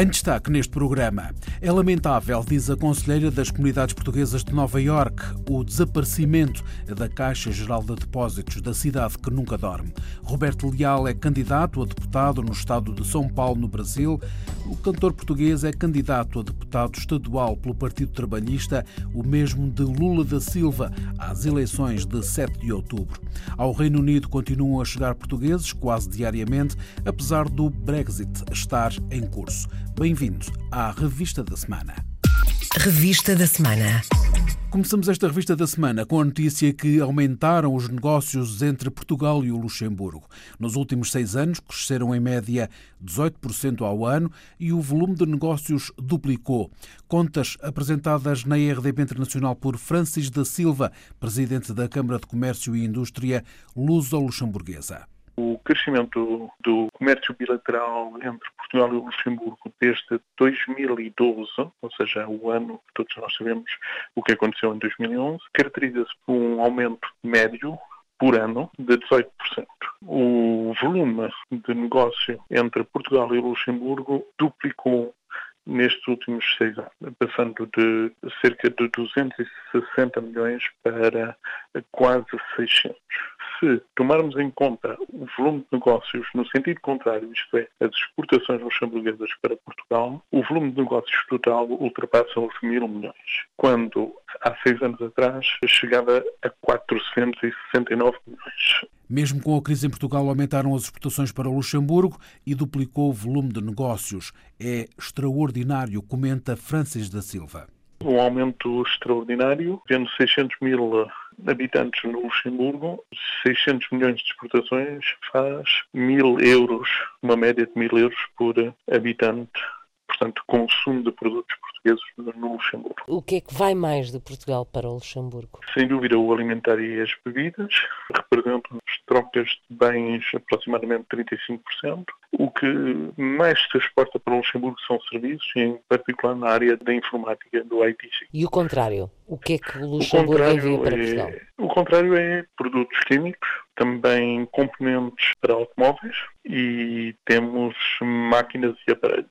Em destaque neste programa, é lamentável, diz a Conselheira das Comunidades Portuguesas de Nova Iorque, o desaparecimento da Caixa Geral de Depósitos da cidade que nunca dorme. Roberto Leal é candidato a deputado no estado de São Paulo, no Brasil. O cantor português é candidato a deputado estadual pelo Partido Trabalhista, o mesmo de Lula da Silva, às eleições de 7 de outubro. Ao Reino Unido continuam a chegar portugueses quase diariamente, apesar do Brexit estar em curso. Bem-vindos à Revista da Semana. Revista da Semana. Começamos esta revista da semana com a notícia que aumentaram os negócios entre Portugal e o Luxemburgo. Nos últimos seis anos, cresceram em média 18% ao ano e o volume de negócios duplicou. Contas apresentadas na RDP Internacional por Francis da Silva, presidente da Câmara de Comércio e Indústria Luso-Luxemburguesa. O crescimento do comércio bilateral entre Portugal e Luxemburgo desde 2012, ou seja, o ano que todos nós sabemos o que aconteceu em 2011, caracteriza-se por um aumento médio por ano de 18%. O volume de negócio entre Portugal e Luxemburgo duplicou nestes últimos seis anos, passando de cerca de 260 milhões para quase 600 se tomarmos em conta o volume de negócios no sentido contrário, isto é, as exportações luxemburguesas para Portugal, o volume de negócios total ultrapassa os mil milhões, quando há seis anos atrás chegava a 469 milhões. Mesmo com a crise em Portugal, aumentaram as exportações para Luxemburgo e duplicou o volume de negócios. É extraordinário, comenta Francis da Silva. Um aumento extraordinário, tendo 600 mil habitantes no Luxemburgo, 600 milhões de exportações faz mil euros, uma média de mil euros por habitante portanto, consumo de produtos portugueses no Luxemburgo. O que é que vai mais de Portugal para o Luxemburgo? Sem dúvida, o alimentar e as bebidas representam as trocas de bens aproximadamente 35%. O que mais se exporta para o Luxemburgo são serviços, em particular na área da informática, do IT. E o contrário? O que é que o Luxemburgo o envia para Portugal? É, o contrário é produtos químicos, também componentes para automóveis e temos máquinas e aparelhos.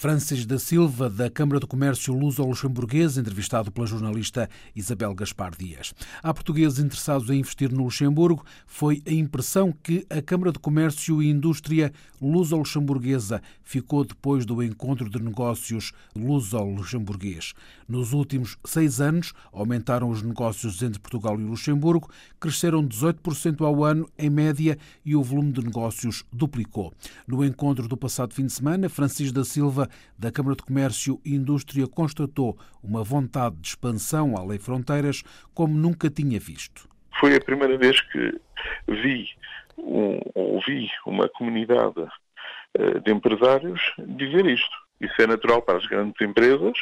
Francis da Silva, da Câmara de Comércio Luso-Luxemburguesa, entrevistado pela jornalista Isabel Gaspar Dias. Há portugueses interessados em investir no Luxemburgo. Foi a impressão que a Câmara de Comércio e Indústria Luso-Luxemburguesa ficou depois do encontro de negócios luso-luxemburguês. Nos últimos seis anos, aumentaram os negócios entre Portugal e Luxemburgo, cresceram 18% ao ano, em média, e o volume de negócios duplicou. No encontro do passado fim de semana, Francis da Silva da Câmara de Comércio e Indústria constatou uma vontade de expansão além fronteiras como nunca tinha visto. Foi a primeira vez que vi, um, ouvi uma comunidade uh, de empresários dizer isto isso é natural para as grandes empresas,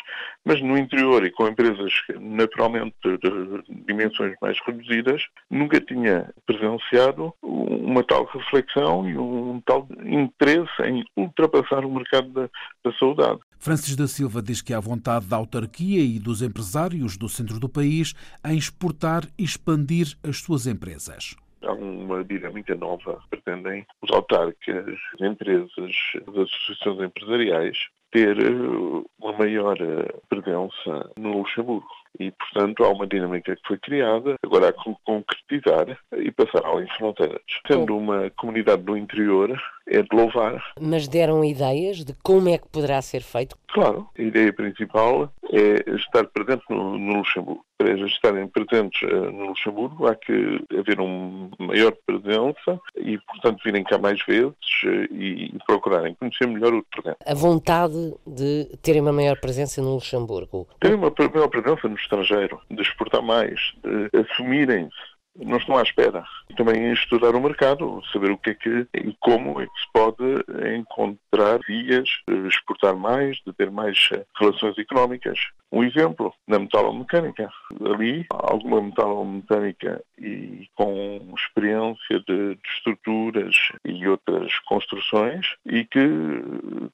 mas no interior e com empresas naturalmente de dimensões mais reduzidas, nunca tinha presenciado uma tal reflexão e um tal interesse em ultrapassar o mercado da, da saudade. Francis da Silva diz que há vontade da autarquia e dos empresários do centro do país em exportar e expandir as suas empresas há uma dinâmica nova. Pretendem os autarcas, as empresas, as associações empresariais ter eh, uma maior eh, presença no Luxemburgo. E, portanto, há uma dinâmica que foi criada, agora há que concretizar e passar além fronteiras. Sendo uma comunidade do interior, é de louvar. Mas deram ideias de como é que poderá ser feito? Claro, a ideia principal é estar presente no, no Luxemburgo. Para eles estarem presentes uh, no Luxemburgo, há que haver uma maior presença e, portanto, virem cá mais vezes uh, e, e procurarem conhecer melhor o terreno. A vontade de terem uma maior presença no Luxemburgo? Terem uma maior presença no estrangeiro, de exportar mais, de assumirem-se não estão à espera. Também estudar o mercado, saber o que é que e como é que se pode encontrar de exportar mais, de ter mais relações económicas. Um exemplo, na metalomecânica. Ali, alguma metalomecânica e com experiência de, de, estruturas e outras construções e que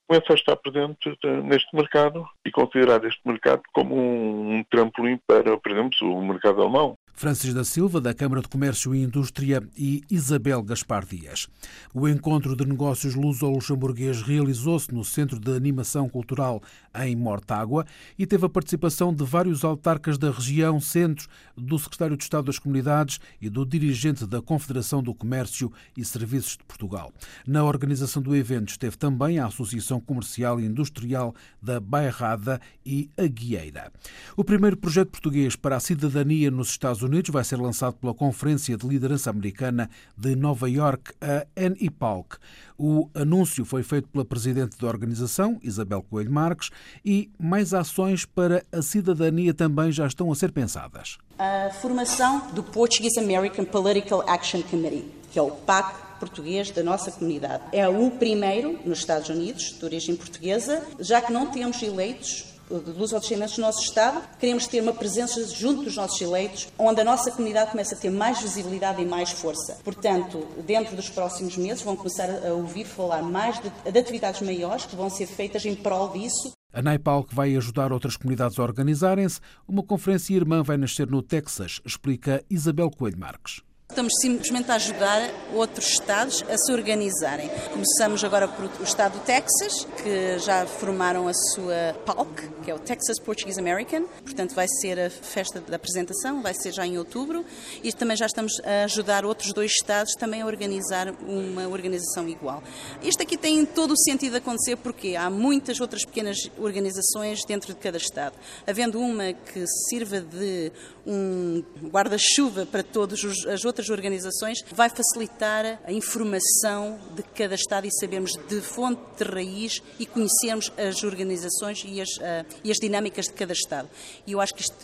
começa a estar presente neste mercado e considerar este mercado como um, um trampolim para, por exemplo, o mercado alemão. Francis da Silva, da Câmara de Comércio e Indústria, e Isabel Gaspar Dias. O encontro de negócios luso-luxemburguês realizou-se no Centro de Animação Cultural em Mortágua e teve a participação de vários autarcas da região centro, do Secretário de Estado das Comunidades e do dirigente da Confederação do Comércio e Serviços de Portugal. Na organização do evento esteve também a Associação Comercial e Industrial da Bairrada e a Guieira. O primeiro projeto português para a cidadania nos Estados Unidos vai ser lançado pela Conferência de Liderança Americana de Nova York, a NEPALC. O anúncio foi feito pela presidente da organização, Isabel Coelho Marques, e mais ações para a cidadania também já estão a ser pensadas. A formação do Portuguese American Political Action Committee, que é o PAC português da nossa comunidade. É o primeiro nos Estados Unidos, de origem portuguesa, já que não temos eleitos de luz aos descendentes do nosso Estado, queremos ter uma presença junto dos nossos eleitos, onde a nossa comunidade começa a ter mais visibilidade e mais força. Portanto, dentro dos próximos meses, vão começar a ouvir falar mais de, de atividades maiores que vão ser feitas em prol disso. A NAIPAL que vai ajudar outras comunidades a organizarem-se, uma conferência irmã vai nascer no Texas, explica Isabel Coelho Marques. Estamos simplesmente a ajudar outros Estados a se organizarem. Começamos agora por o Estado do Texas, que já formaram a sua PALC, que é o Texas Portuguese American. Portanto, vai ser a festa da apresentação, vai ser já em outubro. E também já estamos a ajudar outros dois Estados também a organizar uma organização igual. Isto aqui tem todo o sentido de acontecer porque há muitas outras pequenas organizações dentro de cada Estado. Havendo uma que sirva de um guarda-chuva para todas as outras organizações, vai facilitar a informação de cada Estado e sabermos de fonte, de raiz e conhecermos as organizações e as, uh, e as dinâmicas de cada Estado. E eu acho que isto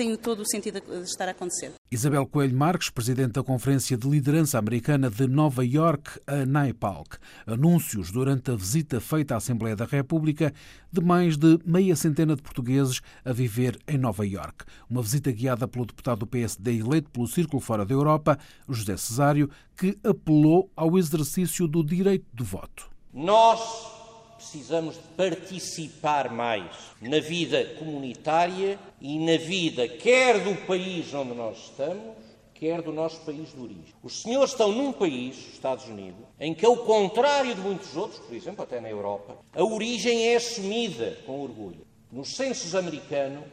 tem todo o sentido de estar a acontecer. Isabel Coelho Marques, presidente da Conferência de Liderança Americana de Nova York, a NAIPALC. Anúncios durante a visita feita à Assembleia da República de mais de meia centena de portugueses a viver em Nova York. Uma visita guiada pelo deputado do PSD eleito pelo Círculo Fora da Europa, José Cesário, que apelou ao exercício do direito de voto. Nós precisamos de participar mais na vida comunitária e na vida quer do país onde nós estamos, quer do nosso país de origem. Os senhores estão num país, Estados Unidos, em que, ao contrário de muitos outros, por exemplo, até na Europa, a origem é assumida com orgulho. Nos censos americanos,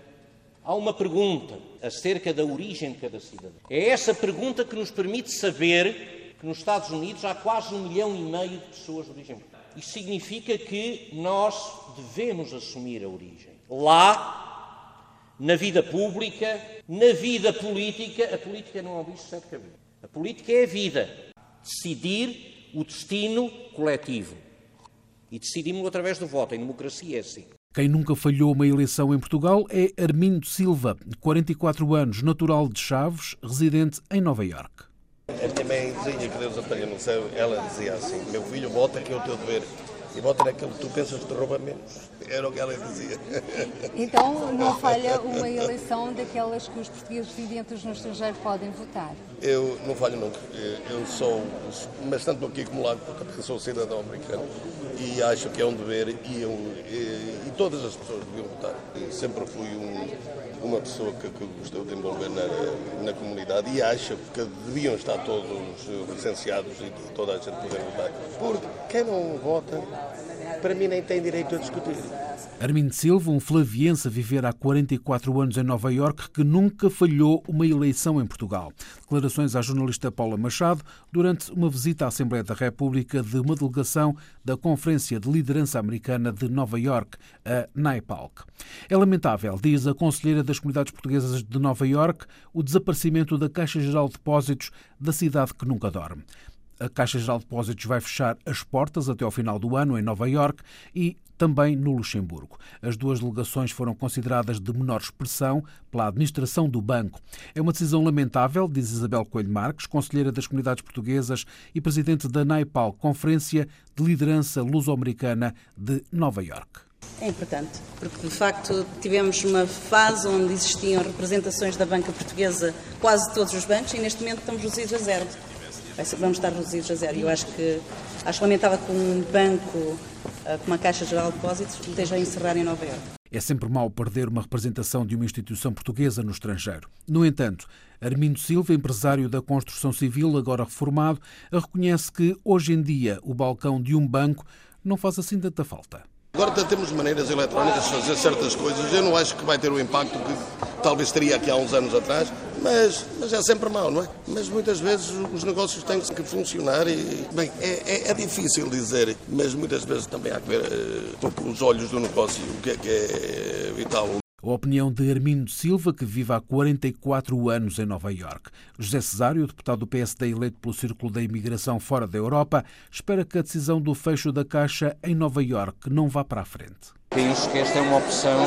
há uma pergunta acerca da origem de cada cidadão. É essa pergunta que nos permite saber que nos Estados Unidos há quase um milhão e meio de pessoas de origem portuguesa. Isso significa que nós devemos assumir a origem. Lá, na vida pública, na vida política, a política não é um bicho sete cabeças. A política é a vida. Decidir o destino coletivo. E decidimos através do voto. Em democracia é assim. Quem nunca falhou uma eleição em Portugal é Armindo Silva, 44 anos, natural de Chaves, residente em Nova Iorque. A minha mãezinha, que Deus apanha no céu, ela dizia assim: Meu filho, vota que é o teu dever. E vota naquilo que tu pensas que te rouba menos. Era o que ela dizia. Então não falha uma eleição daquelas que os portugueses residentes no estrangeiro podem votar? Eu não falho nunca. Eu sou bastante aqui acumulado porque sou cidadão americano e acho que é um dever e, eu, e, e todas as pessoas deviam votar. Sempre fui um, uma pessoa que, que gostou de envolver na, na, comunidade e acho que deviam estar todos licenciados e toda a gente poder votar. Porque quem não vota, para mim nem tem direito a discutir. Armindo Silva, um flaviense a viver há 44 anos em Nova Iorque, que nunca falhou uma eleição em Portugal. Declarações à jornalista Paula Machado durante uma visita à Assembleia da República de uma delegação da Conferência de Liderança Americana de Nova Iorque, a NAIPALC. É lamentável, diz a Conselheira das Comunidades Portuguesas de Nova Iorque, o desaparecimento da Caixa Geral de Depósitos da cidade que nunca dorme. A Caixa Geral de Depósitos vai fechar as portas até ao final do ano em Nova Iorque e também no Luxemburgo. As duas delegações foram consideradas de menor expressão pela administração do banco. É uma decisão lamentável, diz Isabel Coelho Marques, conselheira das comunidades portuguesas e presidente da NAIPAL, Conferência de Liderança Luso-Americana de Nova Iorque. É importante, porque de facto tivemos uma fase onde existiam representações da banca portuguesa, quase todos os bancos, e neste momento estamos reduzidos a zero. Vamos estar reduzidos a zero. E eu acho que acho lamentável que um banco como a Caixa Geral de Depósitos esteja a encerrar em Nova Iorque. É sempre mau perder uma representação de uma instituição portuguesa no estrangeiro. No entanto, Armindo Silva, empresário da construção civil, agora reformado, reconhece que hoje em dia o balcão de um banco não faz assim tanta falta. Agora temos maneiras eletrónicas de fazer certas coisas. Eu não acho que vai ter o impacto que talvez teria aqui há uns anos atrás, mas, mas é sempre mau, não é? Mas muitas vezes os negócios têm que funcionar e, bem, é, é, é difícil dizer, mas muitas vezes também há que ver uh, com os olhos do negócio o que é que é vital. A opinião de Armindo Silva, que vive há 44 anos em Nova Iorque. José Cesário, deputado do PSD eleito pelo Círculo da Imigração fora da Europa, espera que a decisão do fecho da Caixa em Nova Iorque não vá para a frente. Penso que esta é uma opção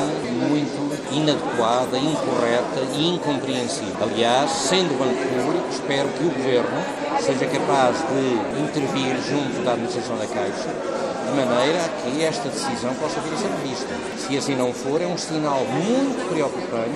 muito inadequada, incorreta e incompreensível. Aliás, sendo banco público, espero que o Governo seja capaz de intervir junto da administração da Caixa de maneira a que esta decisão possa vir a ser revista. Se assim não for, é um sinal muito preocupante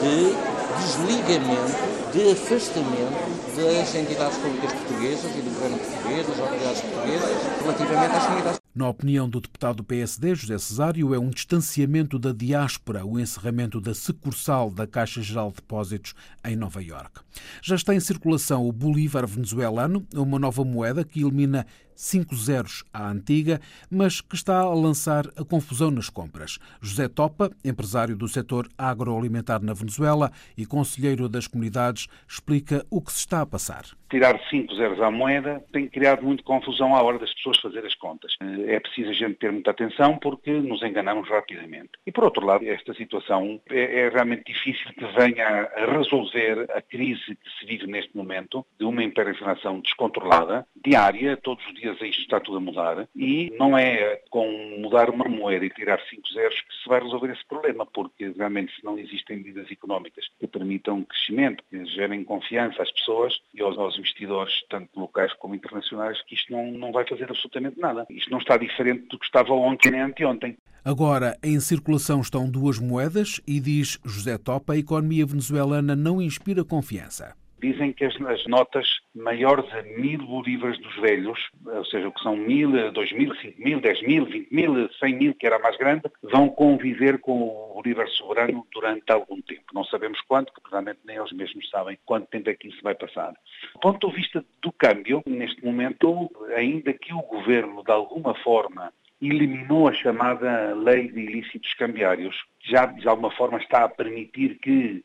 de desligamento, de afastamento das entidades públicas portuguesas e do governo português, das autoridades portuguesas, relativamente às comunidades. Na opinião do deputado do PSD, José Cesário, é um distanciamento da diáspora o encerramento da sucursal da Caixa Geral de Depósitos em Nova Iorque. Já está em circulação o Bolívar venezuelano, uma nova moeda que elimina cinco zeros à antiga, mas que está a lançar a confusão nas compras. José Topa, empresário do setor agroalimentar na Venezuela e conselheiro das comunidades, explica o que se está a passar. Tirar cinco zeros à moeda tem criado muita confusão à hora das pessoas fazer as contas. É preciso a gente ter muita atenção porque nos enganamos rapidamente. E por outro lado, esta situação é, é realmente difícil que venha a resolver a crise que se vive neste momento de uma hiperinflação descontrolada, diária, todos os dias dias isto está tudo a mudar e não é com mudar uma moeda e tirar cinco zeros que se vai resolver esse problema, porque realmente se não existem medidas económicas que permitam crescimento, que gerem confiança às pessoas e aos, aos investidores, tanto locais como internacionais, que isto não, não vai fazer absolutamente nada. Isto não está diferente do que estava ontem nem anteontem. Agora, em circulação estão duas moedas e diz José Topa, a economia venezuelana não inspira confiança. Dizem que as, as, notas maiores a mil bolívares dos velhos, ou seja, o que são mil, dois mil, cinco mil, dez mil, vinte mil, cem mil, que era mais grande, vão conviver com o bolívar soberano durante algum tempo. Não sabemos quanto, porque realmente nem eles mesmos sabem quanto tempo é que isso vai passar. Do ponto de vista do câmbio, neste momento, ainda que o governo, de alguma forma, eliminou a chamada lei de ilícitos cambiários, já de alguma forma está a permitir que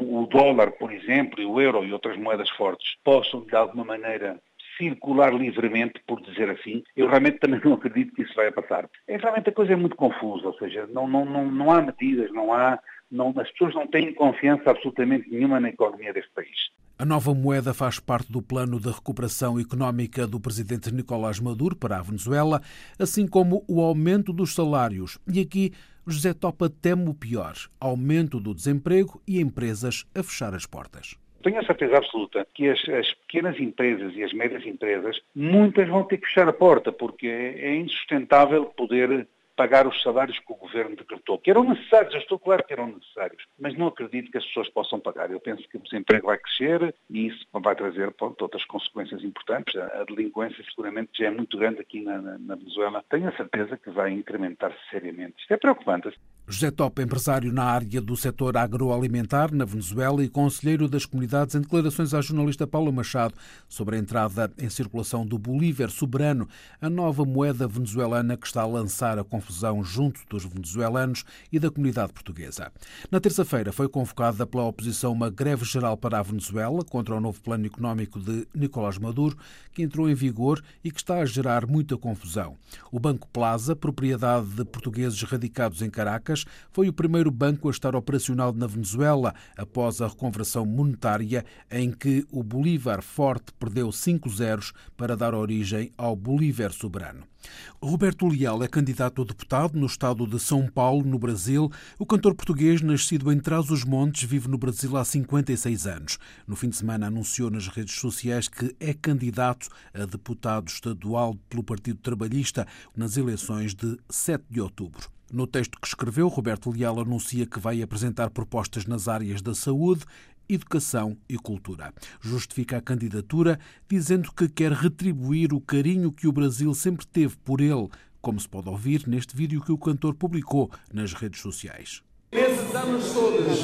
o dólar, por exemplo, e o euro e outras moedas fortes possam, de alguma maneira, circular livremente, por dizer assim, eu realmente também não acredito que isso vai passar. É, realmente a coisa é muito confusa, ou seja, não, não, não, não há medidas, não há, não, as pessoas não têm confiança absolutamente nenhuma na economia deste país. A nova moeda faz parte do plano de recuperação económica do presidente Nicolás Maduro para a Venezuela, assim como o aumento dos salários. E aqui José Topa teme o pior: aumento do desemprego e empresas a fechar as portas. Tenho a certeza absoluta que as, as, pequenas empresas e as médias empresas, muitas vão ter que fechar a porta, porque é, é insustentável poder pagar os salários que o governo decretou, que eram necessários, eu estou claro que eram necessários, mas não acredito que as pessoas possam pagar. Eu penso que o desemprego vai crescer e isso vai trazer pronto, outras consequências importantes. A delinquência seguramente já é muito grande aqui na, na, na Venezuela. Tenho a certeza que vai incrementar-se seriamente. Isto é preocupante. José Top, empresário na área do setor agroalimentar na Venezuela e conselheiro das comunidades, em declarações à jornalista Paula Machado sobre a entrada em circulação do Bolívar soberano, a nova moeda venezuelana que está a lançar a confusão junto dos venezuelanos e da comunidade portuguesa. Na terça-feira foi convocada pela oposição uma greve geral para a Venezuela contra o novo plano económico de Nicolás Maduro, que entrou em vigor e que está a gerar muita confusão. O Banco Plaza, propriedade de portugueses radicados em Caracas, foi o primeiro banco a estar operacional na Venezuela após a reconversão monetária em que o Bolívar forte perdeu 5 zeros para dar origem ao Bolívar soberano. Roberto Leal é candidato a deputado no estado de São Paulo, no Brasil. O cantor português, nascido em Trás-os-Montes, vive no Brasil há 56 anos. No fim de semana anunciou nas redes sociais que é candidato a deputado estadual pelo Partido Trabalhista nas eleições de 7 de outubro. No texto que escreveu, Roberto Leal anuncia que vai apresentar propostas nas áreas da saúde, educação e cultura. Justifica a candidatura dizendo que quer retribuir o carinho que o Brasil sempre teve por ele, como se pode ouvir neste vídeo que o cantor publicou nas redes sociais. Nesses anos todos,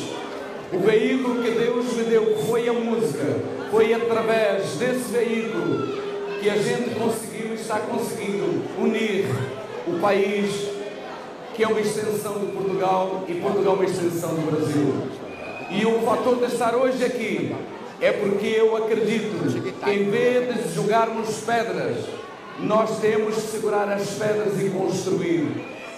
o veículo que Deus me deu foi a música. Foi através desse veículo que a gente conseguiu e está conseguindo unir o país, que é uma extensão de Portugal e Portugal uma extensão do Brasil. E o fator de estar hoje aqui é porque eu acredito que em vez de jogarmos pedras, nós temos que segurar as pedras e construir.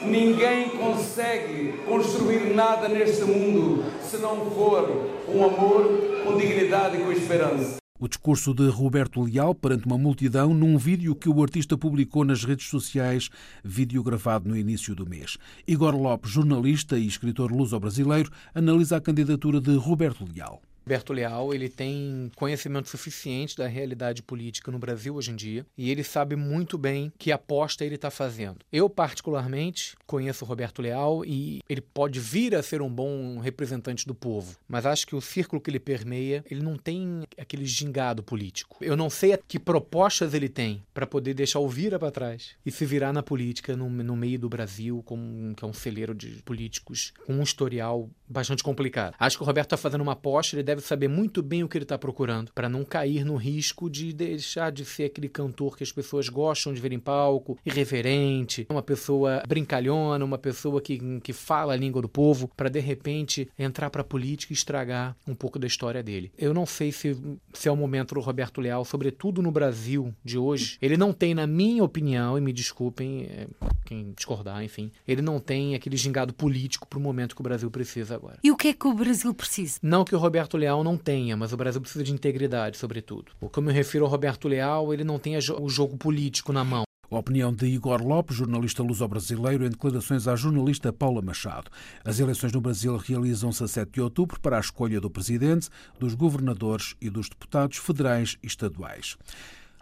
Ninguém consegue construir nada neste mundo se não for um amor com dignidade e com esperança. O discurso de Roberto Leal perante uma multidão num vídeo que o artista publicou nas redes sociais, vídeo gravado no início do mês. Igor Lopes, jornalista e escritor luso-brasileiro, analisa a candidatura de Roberto Leal. Roberto Leal ele tem conhecimento suficiente da realidade política no Brasil hoje em dia e ele sabe muito bem que aposta ele está fazendo. Eu, particularmente, conheço o Roberto Leal e ele pode vir a ser um bom representante do povo, mas acho que o círculo que ele permeia ele não tem aquele gingado político. Eu não sei que propostas ele tem para poder deixar o vira para trás e se virar na política no, no meio do Brasil, como, que é um celeiro de políticos com um historial bastante complicado. Acho que o Roberto está fazendo uma aposta, ele deve saber muito bem o que ele está procurando, para não cair no risco de deixar de ser aquele cantor que as pessoas gostam de ver em palco, irreverente, uma pessoa brincalhona, uma pessoa que, que fala a língua do povo, para de repente entrar para a política e estragar um pouco da história dele. Eu não sei se, se é o momento do Roberto Leal, sobretudo no Brasil de hoje. Ele não tem, na minha opinião, e me desculpem é, quem discordar, enfim, ele não tem aquele gingado político para o momento que o Brasil precisa agora. E o que é que o Brasil precisa? Não que o Roberto Leal não tenha, mas o Brasil precisa de integridade, sobretudo. O que eu me refiro ao Roberto Leal, ele não tem o jogo político na mão. A opinião de Igor Lopes, jornalista luso-brasileiro, em declarações à jornalista Paula Machado. As eleições no Brasil realizam-se a 7 de outubro para a escolha do presidente, dos governadores e dos deputados federais e estaduais.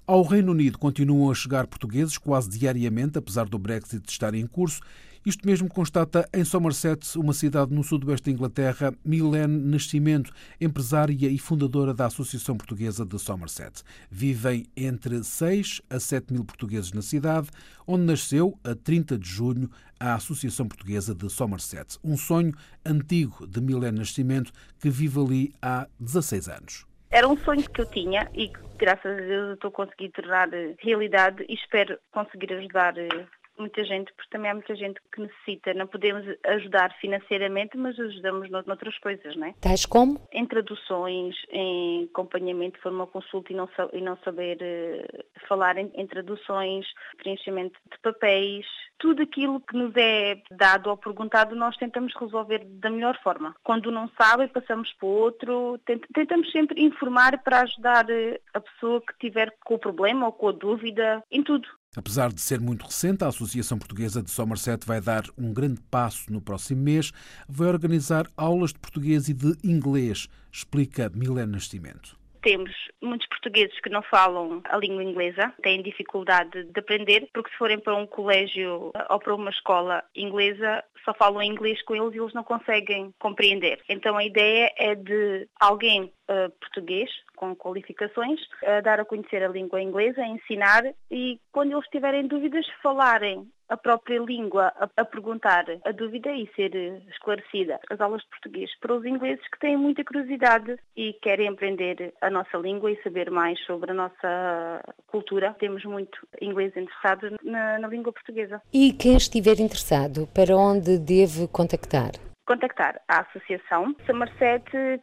Ao Reino Unido continuam a chegar portugueses quase diariamente, apesar do Brexit estar em curso. Isto mesmo constata em Somerset, uma cidade no sudoeste da Inglaterra, Milene Nascimento, empresária e fundadora da Associação Portuguesa de Somerset. Vivem entre 6 a 7 mil portugueses na cidade, onde nasceu, a 30 de junho, a Associação Portuguesa de Somerset. Um sonho antigo de Milene Nascimento que vive ali há 16 anos. Era um sonho que eu tinha e graças a Deus, estou conseguindo tornar realidade e espero conseguir ajudar eh, muita gente, porque também há muita gente que necessita. Não podemos ajudar financeiramente, mas ajudamos noutras coisas, não é? Tais como? Em traduções, em acompanhamento, for uma consulta e não, e não saber uh, falar em, em, traduções, preenchimento de papéis, tudo aquilo que nos é dado ou perguntado, nós tentamos resolver da melhor forma. Quando não sabe, passamos para o outro, tentamos sempre informar para ajudar eh, a pessoa que tiver com o problema ou com a dúvida, em tudo. Apesar de ser muito recente, a Associação Portuguesa de Somerset vai dar um grande passo no próximo mês. Vai organizar aulas de português e de inglês, explica Milena Nascimento. Temos muitos portugueses que não falam a língua inglesa, têm dificuldade de aprender, porque se forem para um colégio ou para uma escola inglesa, só falam inglês com eles e eles não conseguem compreender. Então a ideia é de alguém uh, português com qualificações, a dar a conhecer a língua inglesa, a ensinar e quando eles tiverem dúvidas falarem a própria língua a, a, perguntar a dúvida e ser esclarecida. As aulas de português para os ingleses que têm muita curiosidade e querem aprender a nossa língua e saber mais sobre a nossa cultura. Temos muito inglês interessado na, na língua portuguesa. E quem estiver interessado, para onde deve contactar? Contactar a associação somersetpa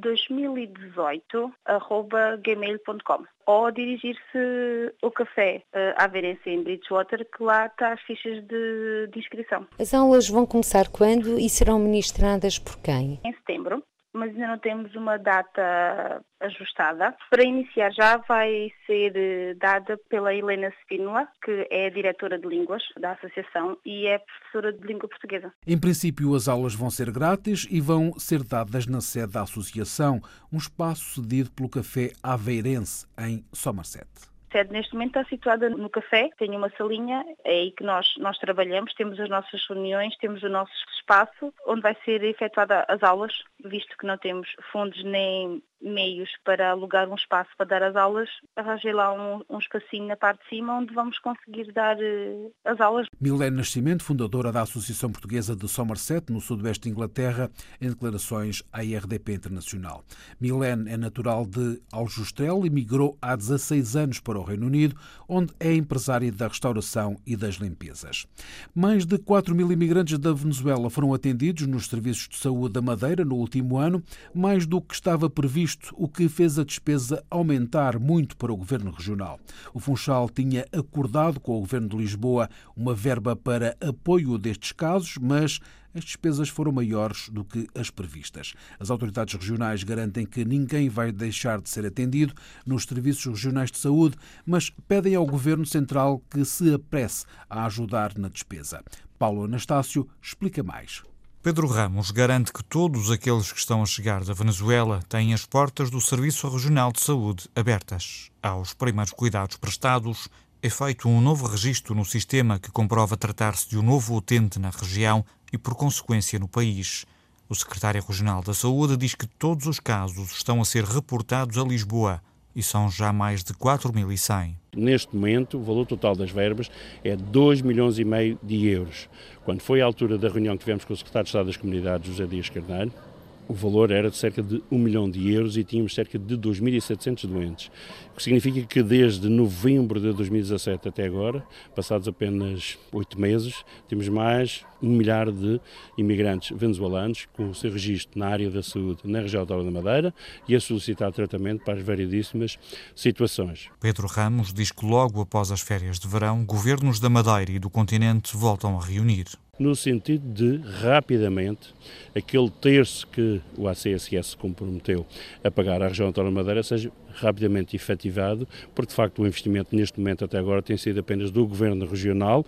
2018gmail.com ou dirigir-se ao café uh, Averense em Bridgewater, que lá está as fichas de, de inscrição. As aulas vão começar quando e serão ministradas por quem? Em setembro mas ainda não temos uma data ajustada. Para iniciar já vai ser eh, dada pela Helena Spínola, que é a diretora de línguas da associação e é professora de língua portuguesa. Em princípio, as aulas vão ser grátis e vão ser dadas na sede da associação, um espaço cedido pelo Café Aveirense, em Somerset sede neste momento está situada no café, tem uma salinha, é aí que nós, nós trabalhamos, temos as nossas reuniões, temos o nosso espaço onde vai ser efetuada as aulas, visto que não temos fundos nem meios para alugar um espaço para dar as aulas, arranjei lá um, um espacinho na parte de cima onde vamos conseguir dar uh, as aulas. Milene Nascimento, fundadora da Associação Portuguesa de Somerset, no sudoeste de Inglaterra, em declarações à IRDP Internacional. Milene é natural de Aljustrel e migrou há 16 anos para o Reino Unido, onde é empresária da restauração e das limpezas. Mais de 4 mil imigrantes da Venezuela foram atendidos nos serviços de saúde da Madeira no último ano, mais do que estava previsto, o que fez a despesa aumentar muito para o governo regional. O Funchal tinha acordado com o governo de Lisboa uma verba para apoio destes casos, mas as despesas foram maiores do que as previstas. As autoridades regionais garantem que ninguém vai deixar de ser atendido nos serviços regionais de saúde, mas pedem ao Governo Central que se apresse a ajudar na despesa. Paulo Anastácio explica mais. Pedro Ramos garante que todos aqueles que estão a chegar da Venezuela têm as portas do Serviço Regional de Saúde abertas. Aos primeiros cuidados prestados, é feito um novo registro no sistema que comprova tratar-se de um novo utente na região e, por consequência, no país. O secretário regional da Saúde diz que todos os casos estão a ser reportados a Lisboa e são já mais de 4.100. Neste momento, o valor total das verbas é 2 milhões e meio de euros. Quando foi a altura da reunião que tivemos com o secretário de Estado das Comunidades, José Dias Carneiro, o valor era de cerca de 1 milhão de euros e tínhamos cerca de 2.700 doentes. O que significa que desde novembro de 2017 até agora, passados apenas oito meses, temos mais um milhar de imigrantes venezuelanos com o seu registro na área da saúde na região autónoma da Madeira e a solicitar tratamento para as variedíssimas situações. Pedro Ramos diz que logo após as férias de verão, governos da Madeira e do continente voltam a reunir no sentido de, rapidamente, aquele terço que o ACSS se comprometeu a pagar à região autónoma Madeira seja rapidamente efetivado, porque de facto o investimento neste momento até agora tem sido apenas do Governo Regional,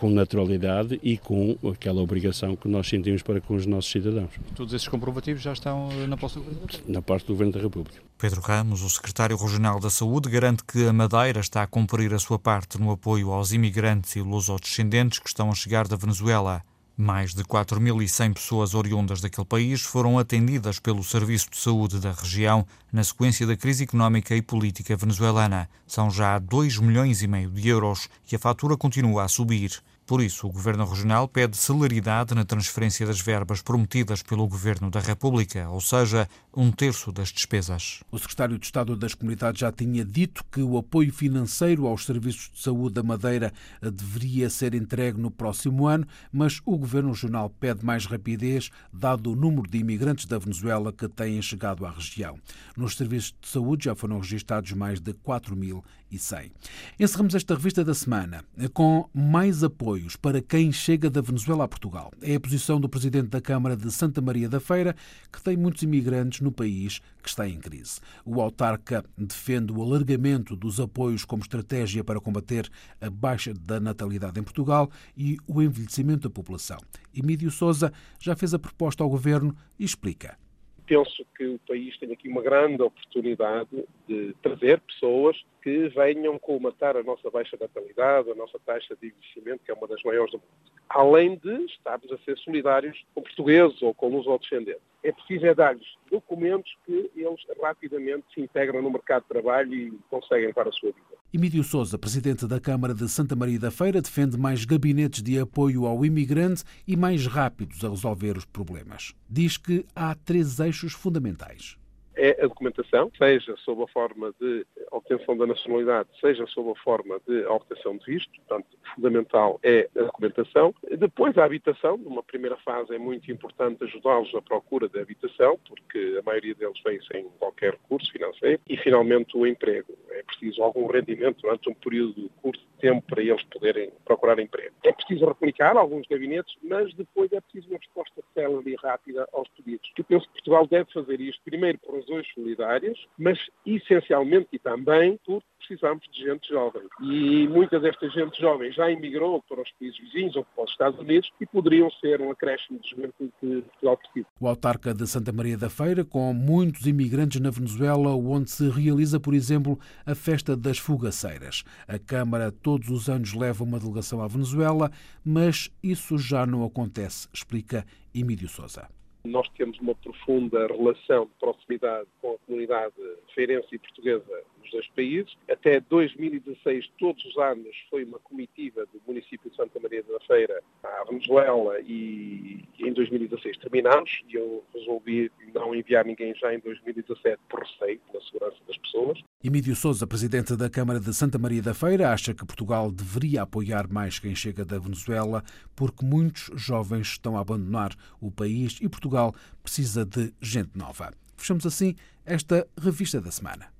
com naturalidade e com aquela obrigação que nós sentimos para com os nossos cidadãos. Todos esses comprovativos já estão na posse do Governo? Na parte do Governo da República. Pedro Ramos, o secretário regional da Saúde, garante que a Madeira está a cumprir a sua parte no apoio aos imigrantes e lusodescendentes que estão a chegar da Venezuela. Mais de 4.100 pessoas oriundas daquele país foram atendidas pelo Serviço de Saúde da região na sequência da crise económica e política venezuelana. São já 2 milhões e meio de euros e a fatura continua a subir. Por isso, o Governo Regional pede celeridade na transferência das verbas prometidas pelo Governo da República, ou seja, um terço das despesas. O Secretário de Estado das Comunidades já tinha dito que o apoio financeiro aos serviços de saúde da Madeira deveria ser entregue no próximo ano, mas o Governo Regional pede mais rapidez, dado o número de imigrantes da Venezuela que têm chegado à região. Nos serviços de saúde já foram registados mais de 4.100. Encerramos esta revista da semana com mais apoio apoios para quem chega da Venezuela a Portugal. É a posição do presidente da Câmara de Santa Maria da Feira, que tem muitos imigrantes no país que está em crise. O autarca defende o alargamento dos apoios como estratégia para combater a baixa da natalidade em Portugal e o envelhecimento da população. Emílio Souza já fez a proposta ao governo e explica penso que o país tem aqui uma grande oportunidade de trazer pessoas que venham colmatar a nossa baixa natalidade, a nossa taxa de envelhecimento, que é uma das maiores do mundo. Além de estarmos a ser solidários com portugueses ou com luso-descendentes. É preciso é dar-lhes documentos que eles rapidamente se integram no mercado de trabalho e conseguem para a sua vida. Emílio Souza, presidente da Câmara de Santa Maria da Feira, defende mais gabinetes de apoio ao imigrante e mais rápidos a resolver os problemas. Diz que há três eixos fundamentais. É a documentação, seja sob a forma de obtenção da nacionalidade, seja sob a forma de obtenção de visto. Portanto, fundamental é a documentação. Depois, a habitação. Numa primeira fase é muito importante ajudá-los na procura da habitação, porque a maioria deles vem sem qualquer recurso financeiro. E, finalmente, o emprego. É preciso algum rendimento durante um período curto de tempo para eles poderem procurar emprego. É preciso replicar alguns gabinetes, mas depois é preciso uma resposta célere e rápida aos pedidos. Eu penso que Portugal deve fazer isto primeiro por razões solidárias, mas essencialmente e também por precisamos de gente jovem. E muita desta gente jovem já emigrou para os países vizinhos ou para os Estados Unidos e poderiam ser um acréscimo de juventude que Portugal precisa. O autarca de Santa Maria da Feira, com muitos imigrantes na Venezuela, onde se realiza, por exemplo, a festa das fugaceiras. A Câmara todos os anos leva uma delegação à Venezuela, mas isso já não acontece, explica Emílio Souza. Nós temos uma profunda relação de proximidade com a comunidade feirense e portuguesa nos dois países. Até 2016, todos os anos, foi uma comitiva do município de Santa Maria da Feira à Venezuela e em 2016 terminámos e eu resolvi não enviar ninguém já em 2017 por receio pela segurança das pessoas. Emílio Souza, presidente da Câmara de Santa Maria da Feira, acha que Portugal deveria apoiar mais quem chega da Venezuela porque muitos jovens estão a abandonar o país e Portugal precisa de gente nova. Fechamos assim esta revista da semana.